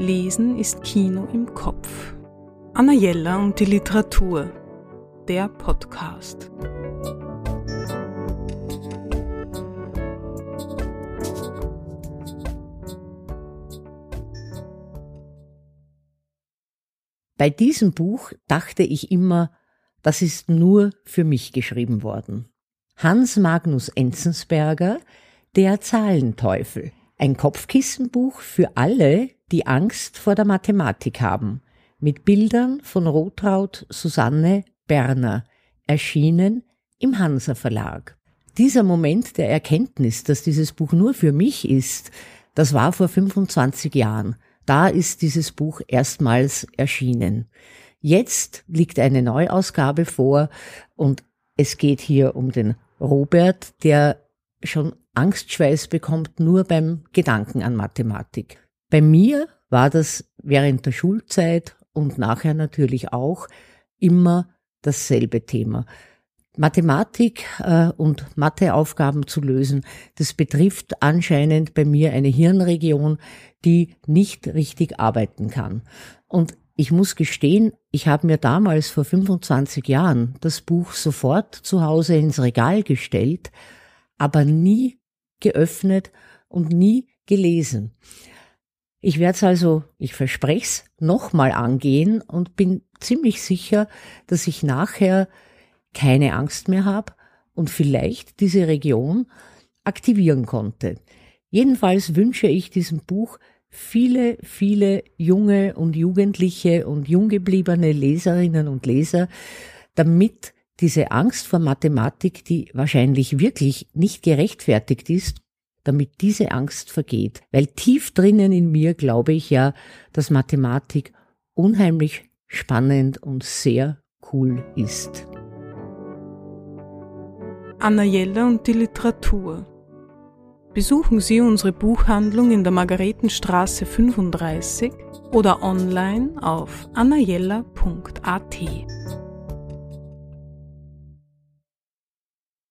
Lesen ist Kino im Kopf. Anna Jella und die Literatur. Der Podcast. Bei diesem Buch dachte ich immer, das ist nur für mich geschrieben worden. Hans Magnus Enzensberger, Der Zahlenteufel. Ein Kopfkissenbuch für alle, die Angst vor der Mathematik haben. Mit Bildern von Rotraud Susanne Berner. Erschienen im Hansa Verlag. Dieser Moment der Erkenntnis, dass dieses Buch nur für mich ist, das war vor 25 Jahren. Da ist dieses Buch erstmals erschienen. Jetzt liegt eine Neuausgabe vor und es geht hier um den Robert, der schon Angstschweiß bekommt nur beim Gedanken an Mathematik. Bei mir war das während der Schulzeit und nachher natürlich auch immer dasselbe Thema. Mathematik äh, und Matheaufgaben zu lösen, das betrifft anscheinend bei mir eine Hirnregion, die nicht richtig arbeiten kann. Und ich muss gestehen, ich habe mir damals vor 25 Jahren das Buch sofort zu Hause ins Regal gestellt, aber nie geöffnet und nie gelesen. Ich werde es also, ich verspreche es, nochmal angehen und bin ziemlich sicher, dass ich nachher keine Angst mehr habe und vielleicht diese Region aktivieren konnte. Jedenfalls wünsche ich diesem Buch viele, viele junge und jugendliche und junggebliebene Leserinnen und Leser, damit diese Angst vor Mathematik, die wahrscheinlich wirklich nicht gerechtfertigt ist, damit diese Angst vergeht. Weil tief drinnen in mir glaube ich ja, dass Mathematik unheimlich spannend und sehr cool ist. Anna Jella und die Literatur. Besuchen Sie unsere Buchhandlung in der Margaretenstraße 35 oder online auf annajella.at.